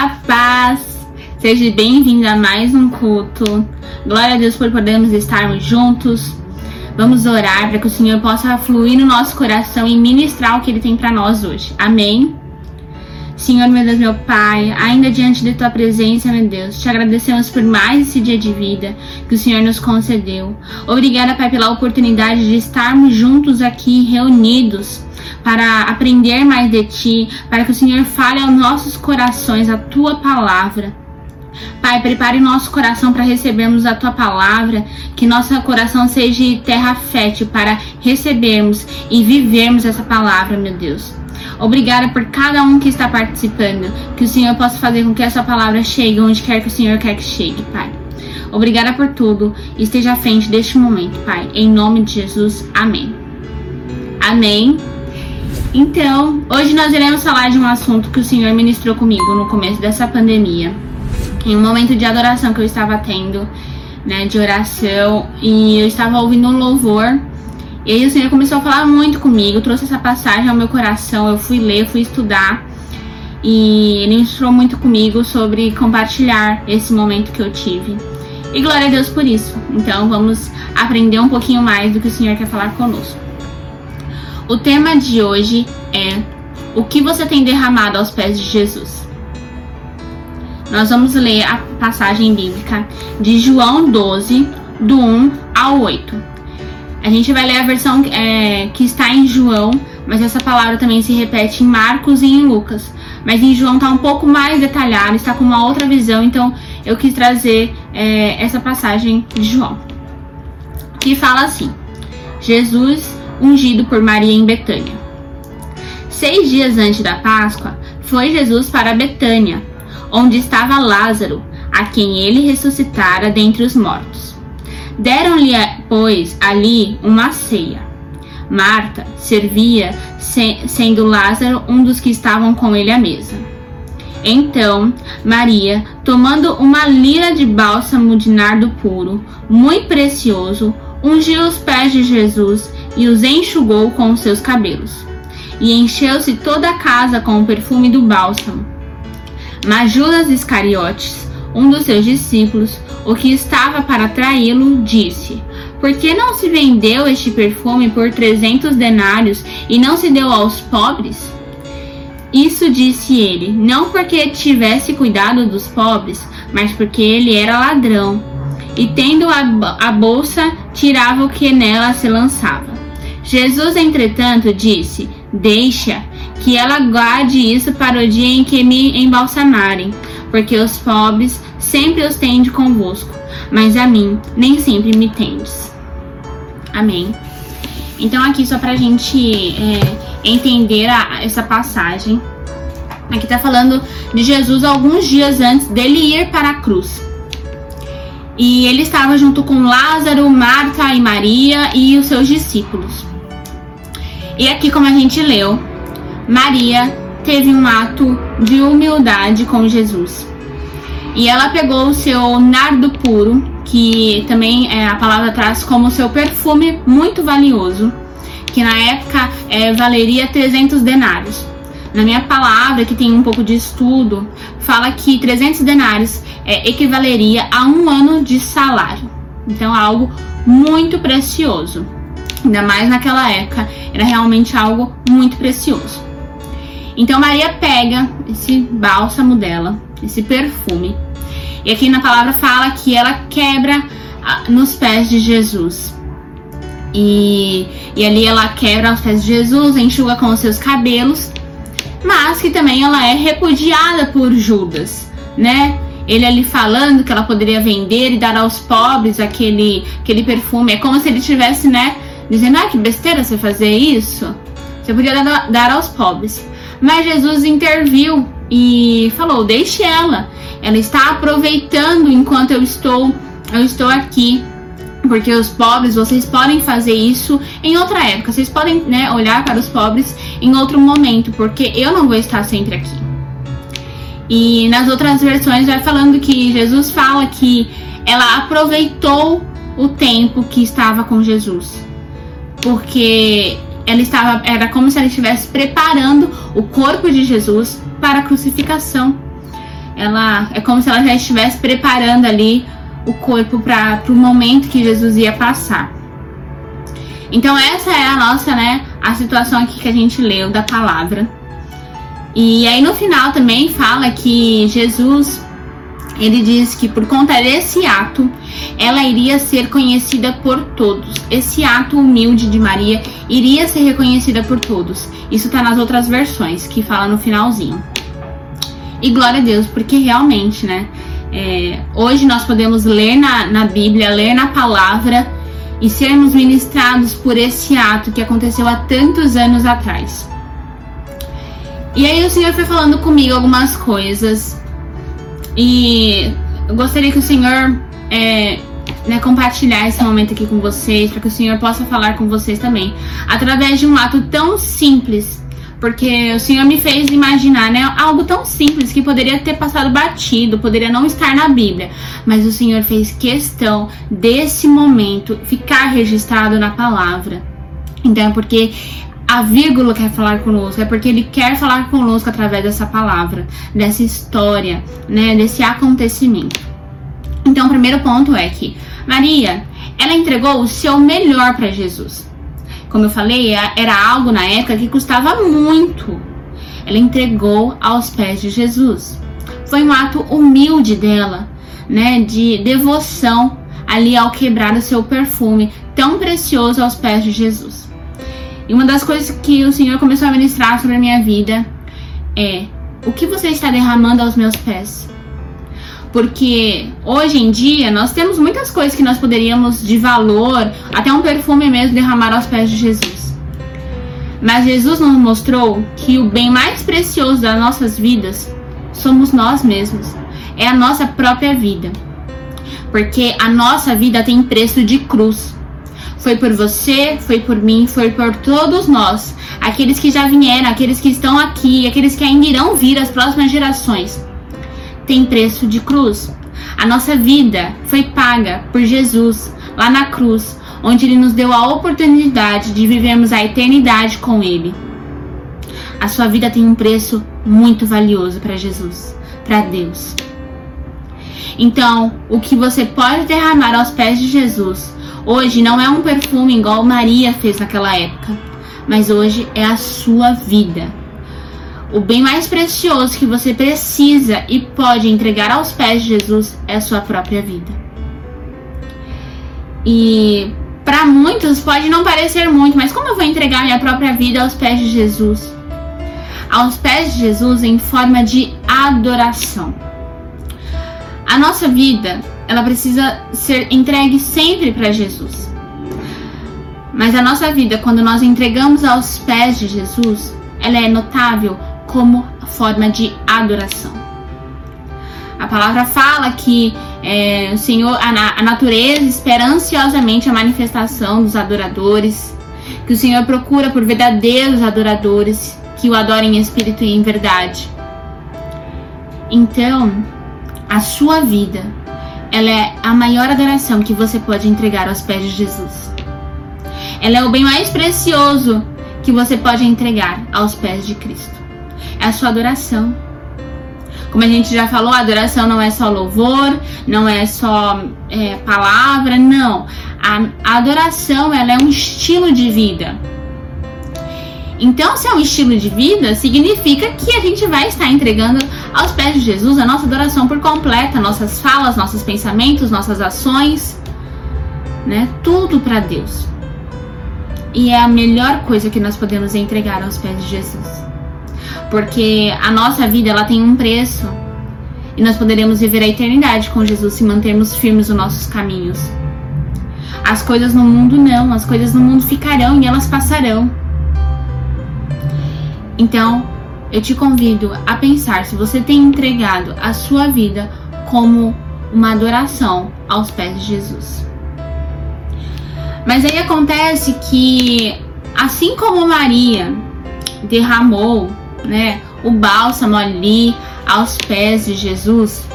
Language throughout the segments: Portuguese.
A paz! Seja bem-vindo a mais um culto. Glória a Deus por podermos estarmos juntos. Vamos orar para que o Senhor possa fluir no nosso coração e ministrar o que Ele tem para nós hoje. Amém? Senhor, meu Deus, meu Pai, ainda diante de Tua presença, meu Deus, te agradecemos por mais esse dia de vida que o Senhor nos concedeu. Obrigada, Pai, pela oportunidade de estarmos juntos aqui, reunidos, para aprender mais de Ti, para que o Senhor fale aos nossos corações a Tua palavra. Pai, prepare nosso coração para recebermos a tua palavra, que nosso coração seja terra fértil para recebermos e vivermos essa palavra, meu Deus. Obrigada por cada um que está participando. Que o Senhor possa fazer com que essa palavra chegue onde quer que o Senhor quer que chegue, Pai. Obrigada por tudo. Esteja à frente deste momento, Pai. Em nome de Jesus. Amém. Amém. Então, hoje nós iremos falar de um assunto que o Senhor ministrou comigo no começo dessa pandemia. Em um momento de adoração que eu estava tendo, né, de oração, e eu estava ouvindo um louvor e aí o Senhor começou a falar muito comigo, trouxe essa passagem ao meu coração, eu fui ler, fui estudar. E ele instruiu muito comigo sobre compartilhar esse momento que eu tive. E glória a Deus por isso. Então vamos aprender um pouquinho mais do que o Senhor quer falar conosco. O tema de hoje é o que você tem derramado aos pés de Jesus. Nós vamos ler a passagem bíblica de João 12, do 1 ao 8. A gente vai ler a versão é, que está em João, mas essa palavra também se repete em Marcos e em Lucas. Mas em João está um pouco mais detalhado, está com uma outra visão, então eu quis trazer é, essa passagem de João. Que fala assim: Jesus ungido por Maria em Betânia. Seis dias antes da Páscoa, foi Jesus para Betânia, onde estava Lázaro, a quem ele ressuscitara dentre os mortos. Deram-lhe, pois, ali uma ceia. Marta servia, sendo Lázaro um dos que estavam com ele à mesa. Então, Maria, tomando uma lira de bálsamo de nardo puro, muito precioso, ungiu os pés de Jesus e os enxugou com os seus cabelos. E encheu-se toda a casa com o perfume do bálsamo. Mas Judas Iscariotes, um dos seus discípulos, o que estava para traí-lo, disse: Por que não se vendeu este perfume por trezentos denários e não se deu aos pobres? Isso disse ele, não porque tivesse cuidado dos pobres, mas porque ele era ladrão. E tendo a, bolsa, tirava o que nela se lançava. Jesus, entretanto, disse: Deixa que ela guarde isso para o dia em que me embalsamarem porque os pobres sempre os tende convosco, mas a mim nem sempre me tendes. Amém. Então, aqui, só pra gente é, entender a, essa passagem, aqui tá falando de Jesus alguns dias antes dele ir para a cruz. E ele estava junto com Lázaro, Marta e Maria e os seus discípulos. E aqui, como a gente leu, Maria teve um ato de humildade com Jesus. E ela pegou o seu nardo puro, que também é, a palavra traz como seu perfume muito valioso, que na época é, valeria 300 denários. Na minha palavra, que tem um pouco de estudo, fala que 300 denários é, equivaleria a um ano de salário. Então, algo muito precioso. Ainda mais naquela época, era realmente algo muito precioso. Então Maria pega esse bálsamo dela, esse perfume, e aqui na palavra fala que ela quebra ah, nos pés de Jesus. E, e ali ela quebra os pés de Jesus, enxuga com os seus cabelos, mas que também ela é repudiada por Judas, né? Ele ali falando que ela poderia vender e dar aos pobres aquele, aquele perfume. É como se ele tivesse, né? Dizendo, ah, que besteira você fazer isso. Você podia dar, dar aos pobres. Mas Jesus interviu e falou: deixe ela. Ela está aproveitando enquanto eu estou, eu estou aqui. Porque os pobres, vocês podem fazer isso em outra época. Vocês podem né, olhar para os pobres em outro momento, porque eu não vou estar sempre aqui. E nas outras versões vai falando que Jesus fala que ela aproveitou o tempo que estava com Jesus. Porque ela estava, era como se ela estivesse preparando o corpo de Jesus para a crucificação. ela é como se ela já estivesse preparando ali o corpo para o momento que Jesus ia passar. Então essa é a nossa, né, a situação aqui que a gente leu da palavra. E aí no final também fala que Jesus ele diz que por conta desse ato, ela iria ser conhecida por todos. Esse ato humilde de Maria iria ser reconhecida por todos. Isso está nas outras versões, que fala no finalzinho. E glória a Deus, porque realmente, né? É, hoje nós podemos ler na, na Bíblia, ler na palavra e sermos ministrados por esse ato que aconteceu há tantos anos atrás. E aí o Senhor foi falando comigo algumas coisas e eu gostaria que o Senhor é, né, compartilhar esse momento aqui com vocês, para que o Senhor possa falar com vocês também, através de um ato tão simples, porque o Senhor me fez imaginar, né, algo tão simples que poderia ter passado batido, poderia não estar na Bíblia, mas o Senhor fez questão desse momento ficar registrado na palavra. Então, é porque a vírgula quer falar conosco, é porque ele quer falar conosco através dessa palavra, dessa história, né, desse acontecimento. Então, o primeiro ponto é que Maria, ela entregou o seu melhor para Jesus. Como eu falei, é, era algo na época que custava muito. Ela entregou aos pés de Jesus. Foi um ato humilde dela, né, de devoção ali ao quebrar o seu perfume tão precioso aos pés de Jesus. E uma das coisas que o Senhor começou a ministrar sobre a minha vida é: o que você está derramando aos meus pés? Porque hoje em dia nós temos muitas coisas que nós poderíamos de valor, até um perfume mesmo, derramar aos pés de Jesus. Mas Jesus nos mostrou que o bem mais precioso das nossas vidas somos nós mesmos. É a nossa própria vida. Porque a nossa vida tem preço de cruz. Foi por você, foi por mim, foi por todos nós. Aqueles que já vieram, aqueles que estão aqui, aqueles que ainda irão vir, as próximas gerações. Tem preço de cruz. A nossa vida foi paga por Jesus lá na cruz, onde ele nos deu a oportunidade de vivermos a eternidade com ele. A sua vida tem um preço muito valioso para Jesus, para Deus. Então, o que você pode derramar aos pés de Jesus Hoje não é um perfume igual Maria fez naquela época, mas hoje é a sua vida. O bem mais precioso que você precisa e pode entregar aos pés de Jesus é a sua própria vida. E para muitos pode não parecer muito, mas como eu vou entregar minha própria vida aos pés de Jesus? Aos pés de Jesus em forma de adoração. A nossa vida ela precisa ser entregue sempre para Jesus. Mas a nossa vida, quando nós entregamos aos pés de Jesus, ela é notável como forma de adoração. A palavra fala que é, o Senhor, a, a natureza espera ansiosamente a manifestação dos adoradores, que o Senhor procura por verdadeiros adoradores que o adorem em espírito e em verdade. Então, a sua vida ela é a maior adoração que você pode entregar aos pés de Jesus. Ela é o bem mais precioso que você pode entregar aos pés de Cristo. É a sua adoração. Como a gente já falou, a adoração não é só louvor, não é só é, palavra, não. A, adoração ela é um estilo de vida. Então, se é um estilo de vida, significa que a gente vai estar entregando aos pés de Jesus a nossa adoração por completa, nossas falas, nossos pensamentos, nossas ações, né? Tudo para Deus. E é a melhor coisa que nós podemos entregar aos pés de Jesus. Porque a nossa vida ela tem um preço e nós poderemos viver a eternidade com Jesus se mantermos firmes nos nossos caminhos. As coisas no mundo não, as coisas no mundo ficarão e elas passarão. Então, eu te convido a pensar se você tem entregado a sua vida como uma adoração aos pés de Jesus. Mas aí acontece que, assim como Maria derramou né, o bálsamo ali aos pés de Jesus,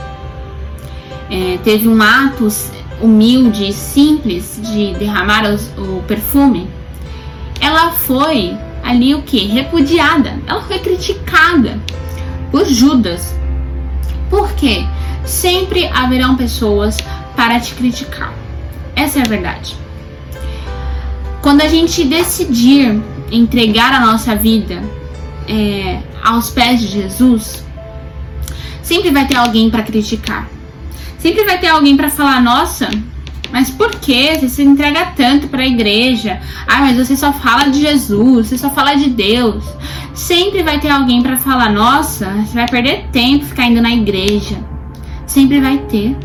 é, teve um ato humilde e simples de derramar o perfume, ela foi ali o que? Repudiada. Ela foi criticada por Judas. Por que sempre haverão pessoas para te criticar. Essa é a verdade. Quando a gente decidir entregar a nossa vida é, aos pés de Jesus, sempre vai ter alguém para criticar. Sempre vai ter alguém para falar: nossa, mas por que você se entrega tanto para a igreja? Ah, mas você só fala de Jesus, você só fala de Deus. Sempre vai ter alguém para falar: nossa, você vai perder tempo ficar indo na igreja. Sempre vai ter.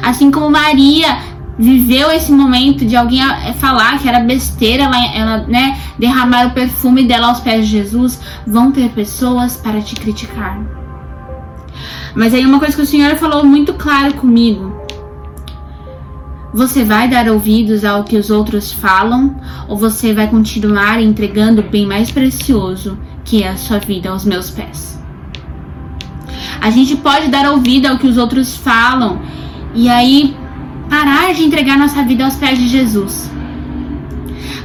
Assim como Maria viveu esse momento de alguém eh, falar que era besteira ela, ela né, derramar o perfume dela aos pés de Jesus, vão ter pessoas para te criticar. Mas aí uma coisa que o Senhor falou muito claro comigo. Você vai dar ouvidos ao que os outros falam ou você vai continuar entregando o bem mais precioso, que é a sua vida aos meus pés? A gente pode dar ouvido ao que os outros falam e aí parar de entregar nossa vida aos pés de Jesus.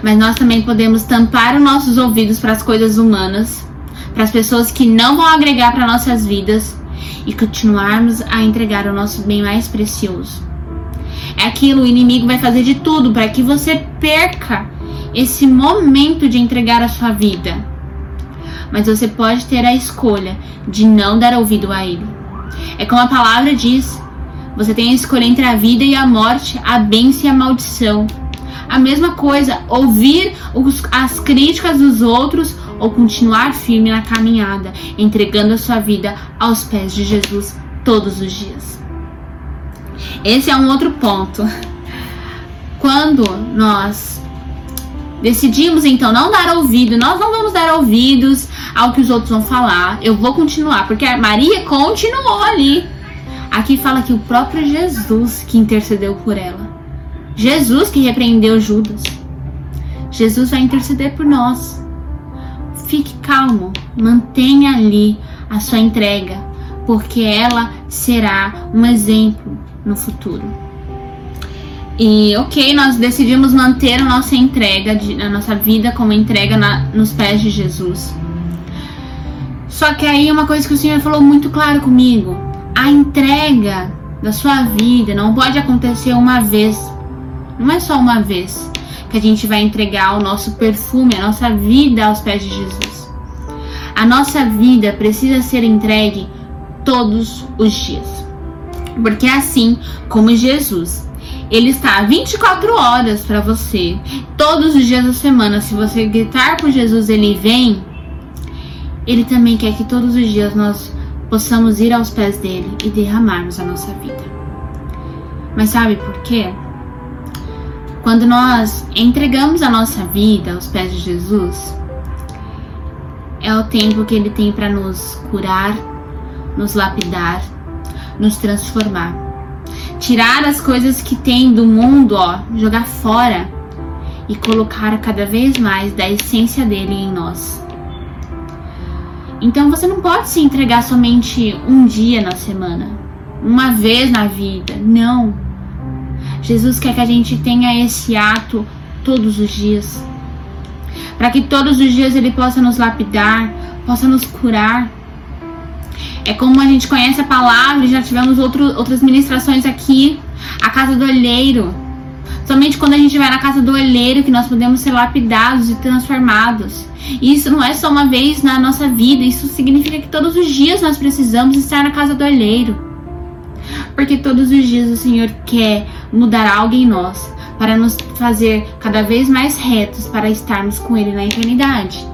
Mas nós também podemos tampar os nossos ouvidos para as coisas humanas, para as pessoas que não vão agregar para nossas vidas e continuarmos a entregar o nosso bem mais precioso. É aquilo, o inimigo vai fazer de tudo para que você perca esse momento de entregar a sua vida. Mas você pode ter a escolha de não dar ouvido a ele. É como a palavra diz: você tem a escolha entre a vida e a morte, a bênção e a maldição. A mesma coisa, ouvir os, as críticas dos outros ou continuar firme na caminhada, entregando a sua vida aos pés de Jesus todos os dias. Esse é um outro ponto. Quando nós decidimos então não dar ouvido, nós não vamos dar ouvidos ao que os outros vão falar. Eu vou continuar, porque a Maria continuou ali. Aqui fala que o próprio Jesus que intercedeu por ela. Jesus que repreendeu Judas. Jesus vai interceder por nós. Fique calmo, mantenha ali a sua entrega, porque ela será um exemplo no futuro. E ok, nós decidimos manter a nossa entrega, a nossa vida como entrega na, nos pés de Jesus. Só que aí uma coisa que o Senhor falou muito claro comigo: a entrega da sua vida não pode acontecer uma vez, não é só uma vez que a gente vai entregar o nosso perfume, a nossa vida aos pés de Jesus. A nossa vida precisa ser entregue todos os dias. Porque é assim como Jesus, ele está 24 horas para você, todos os dias da semana. Se você gritar por Jesus, ele vem. Ele também quer que todos os dias nós possamos ir aos pés dele e derramarmos a nossa vida. Mas sabe por quê? Quando nós entregamos a nossa vida aos pés de Jesus, é o tempo que ele tem para nos curar, nos lapidar, nos transformar. Tirar as coisas que tem do mundo, ó, jogar fora e colocar cada vez mais da essência dele em nós. Então você não pode se entregar somente um dia na semana, uma vez na vida. Não. Jesus quer que a gente tenha esse ato todos os dias. Para que todos os dias Ele possa nos lapidar, possa nos curar. É como a gente conhece a palavra, já tivemos outro, outras ministrações aqui. A casa do olheiro. Somente quando a gente vai na casa do olheiro que nós podemos ser lapidados e transformados. E isso não é só uma vez na nossa vida, isso significa que todos os dias nós precisamos estar na casa do olheiro. Porque todos os dias o Senhor quer mudar algo em nós para nos fazer cada vez mais retos para estarmos com Ele na eternidade.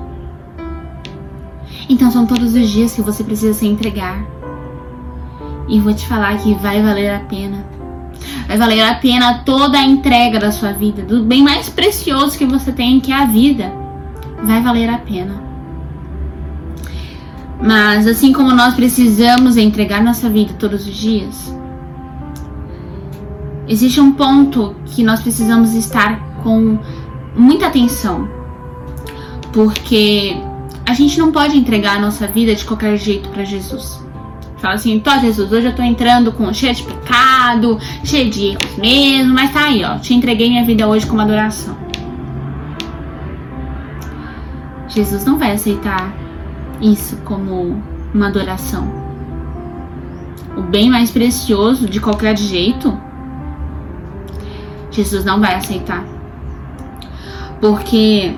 Então são todos os dias que você precisa se entregar. E vou te falar que vai valer a pena. Vai valer a pena toda a entrega da sua vida, do bem mais precioso que você tem, que é a vida. Vai valer a pena. Mas assim como nós precisamos entregar nossa vida todos os dias, existe um ponto que nós precisamos estar com muita atenção, porque a gente não pode entregar a nossa vida de qualquer jeito para Jesus. Fala assim, tô Jesus, hoje eu tô entrando com cheio de pecado, cheio de erros mesmo, mas tá aí, ó, te entreguei minha vida hoje como adoração. Jesus não vai aceitar isso como uma adoração. o bem mais precioso de qualquer jeito, Jesus não vai aceitar. Porque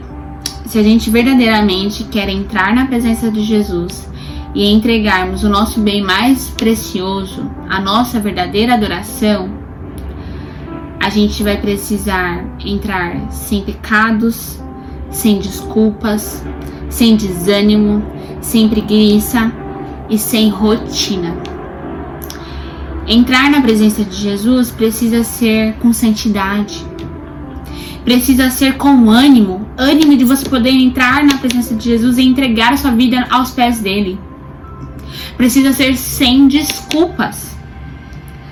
se a gente verdadeiramente quer entrar na presença de Jesus e entregarmos o nosso bem mais precioso, a nossa verdadeira adoração, a gente vai precisar entrar sem pecados, sem desculpas, sem desânimo, sem preguiça e sem rotina. Entrar na presença de Jesus precisa ser com santidade. Precisa ser com ânimo, ânimo de você poder entrar na presença de Jesus e entregar sua vida aos pés dele. Precisa ser sem desculpas.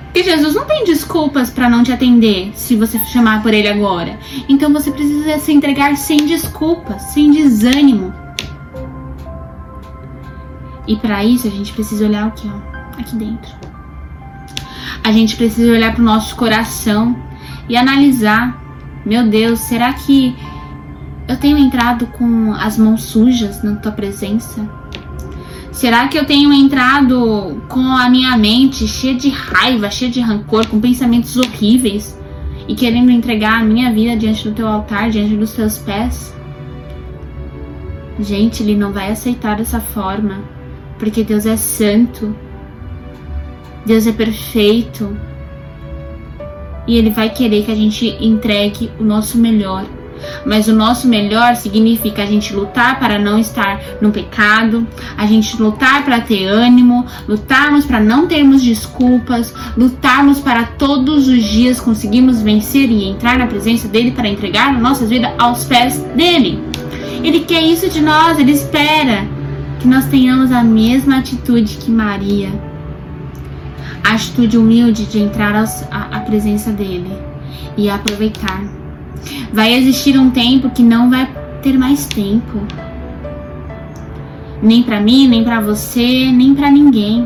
Porque Jesus não tem desculpas para não te atender se você chamar por ele agora. Então você precisa se entregar sem desculpas, sem desânimo. E para isso a gente precisa olhar aqui, ó, aqui dentro. A gente precisa olhar para o nosso coração e analisar: meu Deus, será que eu tenho entrado com as mãos sujas na tua presença? Será que eu tenho entrado com a minha mente cheia de raiva, cheia de rancor, com pensamentos horríveis e querendo entregar a minha vida diante do teu altar, diante dos teus pés? Gente, ele não vai aceitar dessa forma porque Deus é santo, Deus é perfeito e Ele vai querer que a gente entregue o nosso melhor. Mas o nosso melhor significa a gente lutar para não estar no pecado, a gente lutar para ter ânimo, lutarmos para não termos desculpas, lutarmos para todos os dias conseguirmos vencer e entrar na presença dele para entregar nossas vidas aos pés dele. Ele quer isso de nós, ele espera que nós tenhamos a mesma atitude que Maria, atitude humilde de entrar à presença dele e aproveitar. Vai existir um tempo que não vai ter mais tempo, nem para mim, nem para você, nem para ninguém.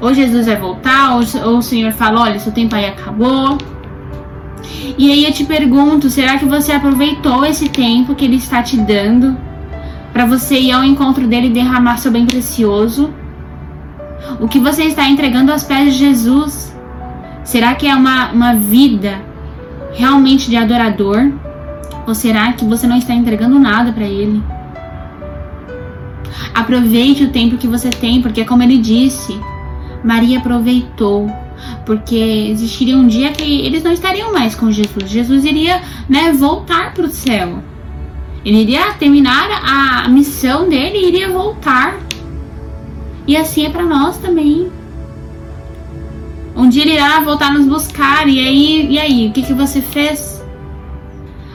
Ou Jesus vai voltar, ou, ou o Senhor fala: olha, seu tempo aí acabou. E aí eu te pergunto: será que você aproveitou esse tempo que Ele está te dando? para você ir ao encontro dele e derramar seu bem precioso? O que você está entregando aos pés de Jesus? Será que é uma, uma vida realmente de adorador? Ou será que você não está entregando nada para ele? Aproveite o tempo que você tem, porque como ele disse, Maria aproveitou, porque existiria um dia que eles não estariam mais com Jesus. Jesus iria, né, voltar para o céu. Ele iria terminar a missão dele e iria voltar. E assim é para nós também. Um dia ele irá voltar nos buscar. E aí, e aí, o que, que você fez?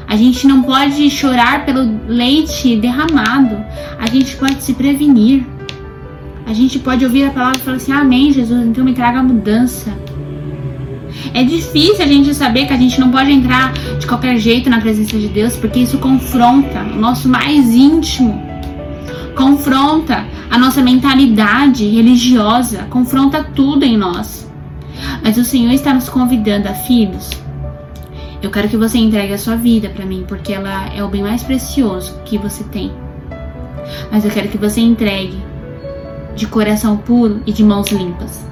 A gente não pode chorar pelo leite derramado. A gente pode se prevenir. A gente pode ouvir a palavra e falar assim: Amém, Jesus, então me traga a mudança. É difícil a gente saber que a gente não pode entrar de qualquer jeito na presença de Deus, porque isso confronta o nosso mais íntimo, confronta a nossa mentalidade religiosa, confronta tudo em nós. Mas o Senhor está nos convidando a filhos. Eu quero que você entregue a sua vida para mim, porque ela é o bem mais precioso que você tem. Mas eu quero que você entregue de coração puro e de mãos limpas.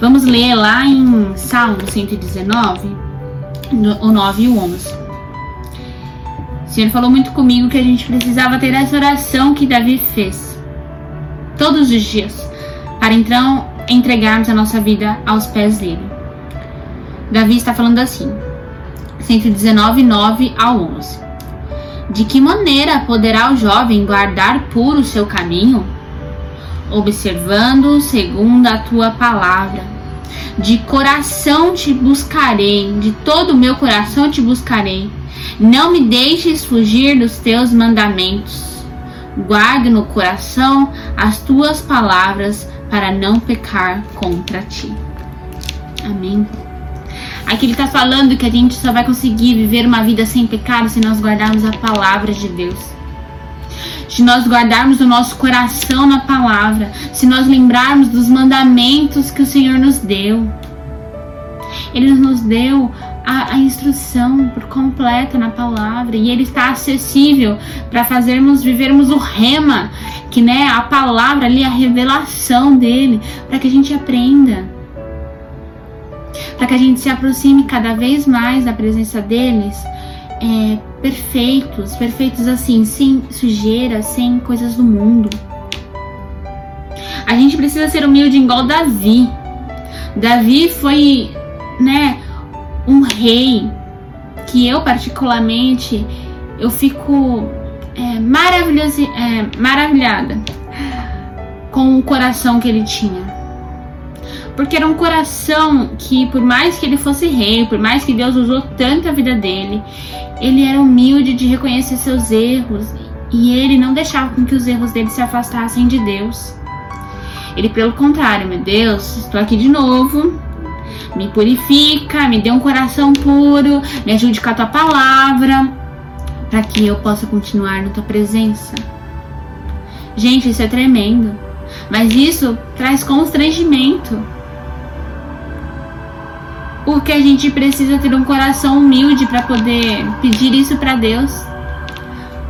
Vamos ler lá em Salmo 119, o 9 e o 11. Senhor falou muito comigo que a gente precisava ter essa oração que Davi fez todos os dias, para então entregarmos a nossa vida aos pés dele. Davi está falando assim, 119, 9 ao 11. De que maneira poderá o jovem guardar puro o seu caminho? Observando segundo a tua palavra de coração te buscarei, de todo o meu coração te buscarei. Não me deixes fugir dos teus mandamentos. Guarde no coração as tuas palavras para não pecar contra ti. Amém. Aqui ele está falando que a gente só vai conseguir viver uma vida sem pecado se nós guardarmos a palavra de Deus de nós guardarmos o nosso coração na palavra, se nós lembrarmos dos mandamentos que o Senhor nos deu. Ele nos deu a, a instrução por completa na palavra e ele está acessível para fazermos vivermos o rema, que né, a palavra ali, a revelação dele, para que a gente aprenda. Para que a gente se aproxime cada vez mais da presença deles, é, perfeitos, perfeitos assim, sem sujeira, sem coisas do mundo. A gente precisa ser humilde igual Davi. Davi foi, né, um rei que eu particularmente eu fico é, maravilhosa, é, maravilhada com o coração que ele tinha. Porque era um coração que, por mais que ele fosse rei, por mais que Deus usou tanto a vida dele, ele era humilde de reconhecer seus erros e ele não deixava com que os erros dele se afastassem de Deus. Ele, pelo contrário, meu Deus, estou aqui de novo, me purifica, me dê um coração puro, me ajude com a tua palavra, para que eu possa continuar na tua presença. Gente, isso é tremendo, mas isso traz constrangimento. Porque a gente precisa ter um coração humilde para poder pedir isso para Deus.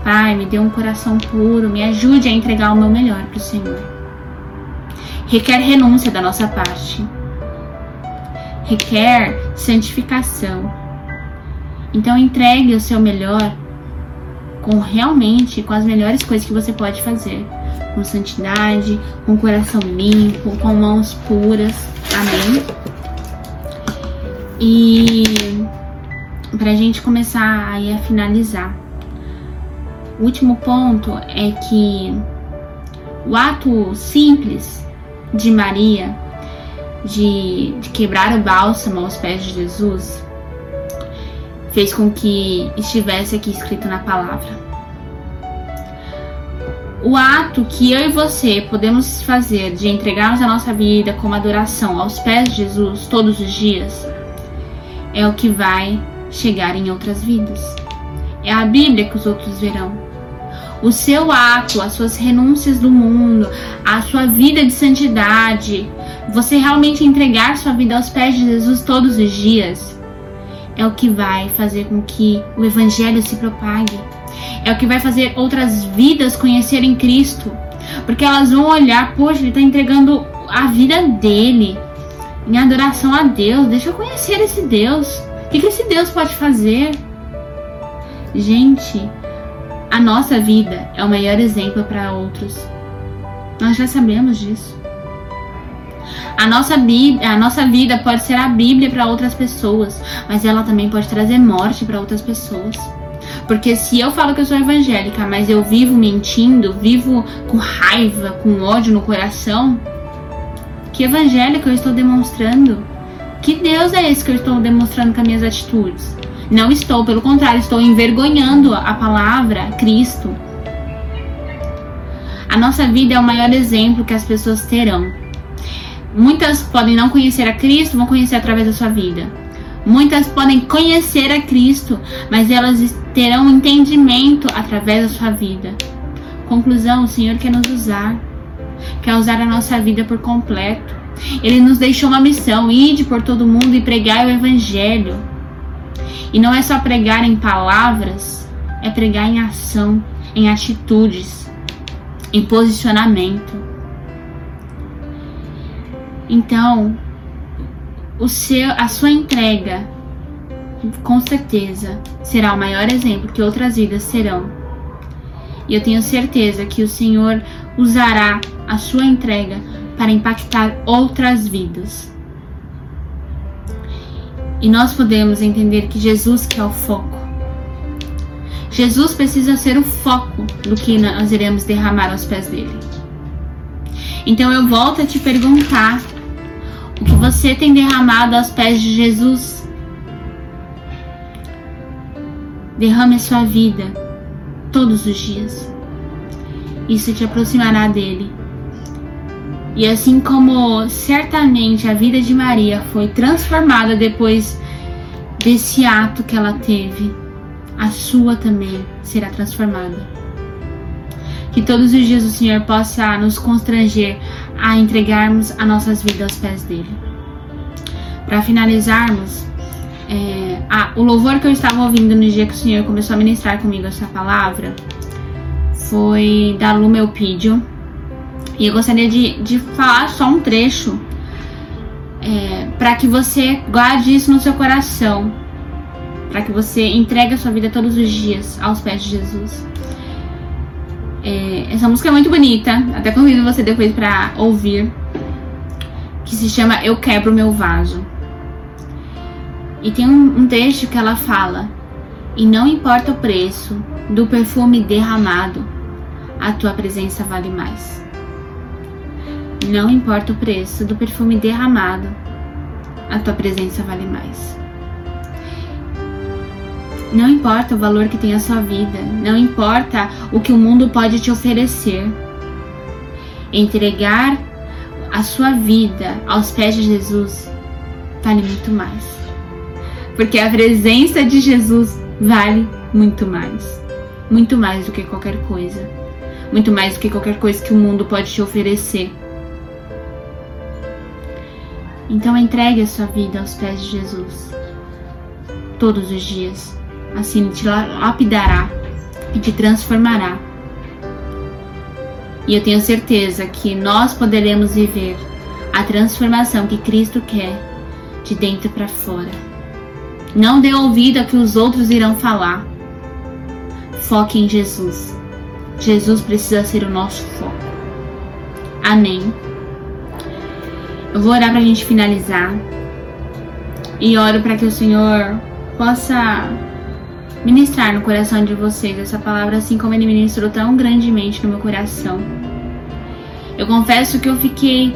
Pai, me dê um coração puro, me ajude a entregar o meu melhor para o Senhor. Requer renúncia da nossa parte requer santificação. Então entregue o seu melhor com realmente com as melhores coisas que você pode fazer, com santidade, com coração limpo, com mãos puras. Amém. E para a gente começar aí a finalizar, o último ponto é que o ato simples de Maria de, de quebrar o bálsamo aos pés de Jesus fez com que estivesse aqui escrito na palavra. O ato que eu e você podemos fazer de entregarmos a nossa vida como adoração aos pés de Jesus todos os dias é o que vai chegar em outras vidas. É a Bíblia que os outros verão. O seu ato, as suas renúncias do mundo, a sua vida de santidade, você realmente entregar sua vida aos pés de Jesus todos os dias, é o que vai fazer com que o Evangelho se propague. É o que vai fazer outras vidas conhecerem Cristo. Porque elas vão olhar, poxa, ele está entregando a vida dele em adoração a Deus. Deixa eu conhecer esse Deus. O que, esse Deus pode fazer? Gente, a nossa vida é o maior exemplo para outros. Nós já sabemos disso. A nossa, Bíblia, a nossa vida pode ser a Bíblia para outras pessoas, mas ela também pode trazer morte para outras pessoas. Porque se eu falo que eu sou evangélica, mas eu vivo mentindo, vivo com raiva, com ódio no coração, que evangélica eu estou demonstrando? Que Deus é esse que eu estou demonstrando com as minhas atitudes? Não estou, pelo contrário, estou envergonhando a palavra Cristo. A nossa vida é o maior exemplo que as pessoas terão. Muitas podem não conhecer a Cristo, vão conhecer através da sua vida. Muitas podem conhecer a Cristo, mas elas terão entendimento através da sua vida. Conclusão: o Senhor quer nos usar, quer usar a nossa vida por completo. Ele nos deixou uma missão: ide por todo mundo e pregar o Evangelho. E não é só pregar em palavras, é pregar em ação, em atitudes, em posicionamento. Então, o seu, a sua entrega, com certeza, será o maior exemplo que outras vidas serão. E eu tenho certeza que o Senhor usará a sua entrega para impactar outras vidas. E nós podemos entender que Jesus que é o foco. Jesus precisa ser o foco do que nós iremos derramar aos pés dele. Então eu volto a te perguntar o que você tem derramado aos pés de Jesus. Derrame a sua vida todos os dias. Isso te aproximará dele. E assim como certamente a vida de Maria foi transformada depois desse ato que ela teve, a sua também será transformada. Que todos os dias o Senhor possa nos constranger a entregarmos as nossas vidas aos pés dele. Para finalizarmos, é, o louvor que eu estava ouvindo no dia que o Senhor começou a ministrar comigo essa palavra foi da Lumelpídio, E eu gostaria de, de falar só um trecho é, para que você guarde isso no seu coração, para que você entregue a sua vida todos os dias aos pés de Jesus. É, essa música é muito bonita, até convido você depois para ouvir, que se chama Eu Quebro Meu Vaso. E tem um, um que ela fala: E não importa o preço do perfume derramado, a tua presença vale mais. Não importa o preço do perfume derramado, a tua presença vale mais. Não importa o valor que tem a sua vida, não importa o que o mundo pode te oferecer. Entregar a sua vida aos pés de Jesus vale muito mais. Porque a presença de Jesus vale muito mais. Muito mais do que qualquer coisa. Muito mais do que qualquer coisa que o mundo pode te oferecer. Então entregue a sua vida aos pés de Jesus. Todos os dias. Assim te lapidará e te transformará. E eu tenho certeza que nós poderemos viver a transformação que Cristo quer de dentro para fora. Não dê ouvido a que os outros irão falar. Foque em Jesus. Jesus precisa ser o nosso foco. Amém. Eu vou orar para a gente finalizar. E oro para que o Senhor possa ministrar no coração de vocês essa palavra, assim como Ele ministrou tão grandemente no meu coração. Eu confesso que eu fiquei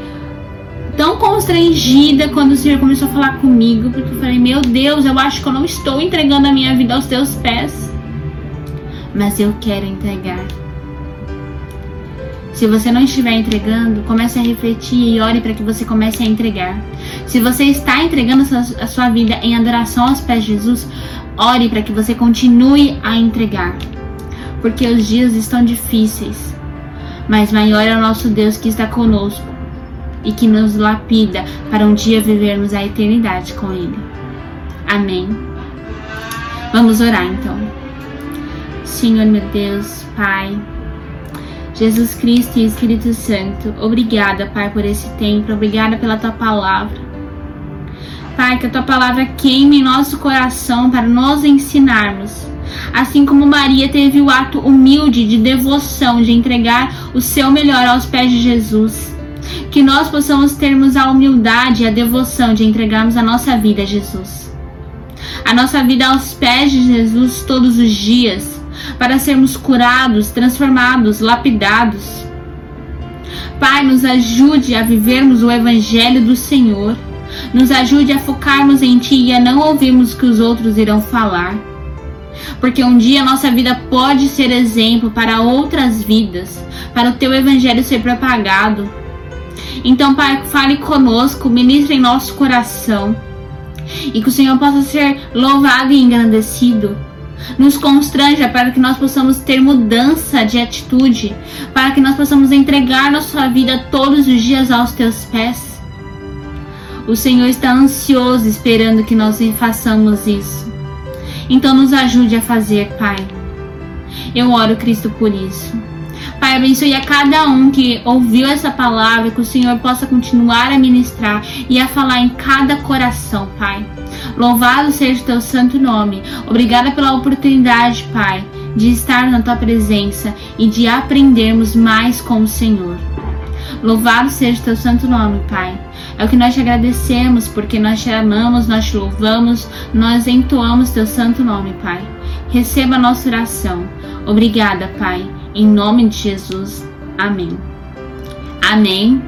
tão constrangida quando o Senhor começou a falar comigo, porque eu falei: Meu Deus, eu acho que eu não estou entregando a minha vida aos teus pés, mas eu quero entregar. Se você não estiver entregando, comece a refletir e ore para que você comece a entregar. Se você está entregando a sua vida em adoração aos pés de Jesus, ore para que você continue a entregar. Porque os dias estão difíceis, mas maior é o nosso Deus que está conosco e que nos lapida para um dia vivermos a eternidade com Ele. Amém. Vamos orar então. Senhor meu Deus, Pai. Jesus Cristo e Espírito Santo, obrigada, Pai, por esse tempo, obrigada pela tua palavra. Pai, que a tua palavra queime em nosso coração para nos ensinarmos. Assim como Maria teve o ato humilde de devoção, de entregar o seu melhor aos pés de Jesus. Que nós possamos termos a humildade e a devoção de entregarmos a nossa vida a Jesus. A nossa vida aos pés de Jesus todos os dias para sermos curados, transformados, lapidados. Pai, nos ajude a vivermos o Evangelho do Senhor. Nos ajude a focarmos em Ti e a não ouvirmos o que os outros irão falar. Porque um dia nossa vida pode ser exemplo para outras vidas, para o Teu Evangelho ser propagado. Então, Pai, fale conosco, ministre em nosso coração. E que o Senhor possa ser louvado e engrandecido nos constranja para que nós possamos ter mudança de atitude, para que nós possamos entregar nossa vida todos os dias aos teus pés. O Senhor está ansioso esperando que nós façamos isso. Então nos ajude a fazer, Pai. Eu oro, Cristo, por isso. Pai, abençoe a cada um que ouviu essa palavra, que o Senhor possa continuar a ministrar e a falar em cada coração, Pai. Louvado seja o teu santo nome. Obrigada pela oportunidade, Pai, de estar na tua presença e de aprendermos mais com o Senhor. Louvado seja teu santo nome, Pai. É o que nós te agradecemos, porque nós te amamos, nós te louvamos, nós entoamos teu santo nome, Pai. Receba a nossa oração. Obrigada, Pai. Em nome de Jesus. Amém. Amém.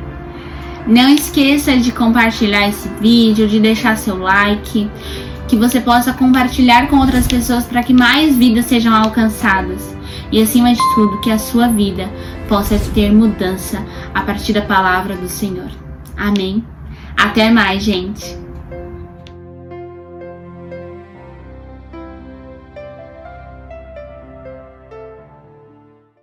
Não esqueça de compartilhar esse vídeo, de deixar seu like, que você possa compartilhar com outras pessoas para que mais vidas sejam alcançadas. E acima de tudo, que a sua vida possa ter mudança a partir da palavra do Senhor. Amém. Até mais, gente.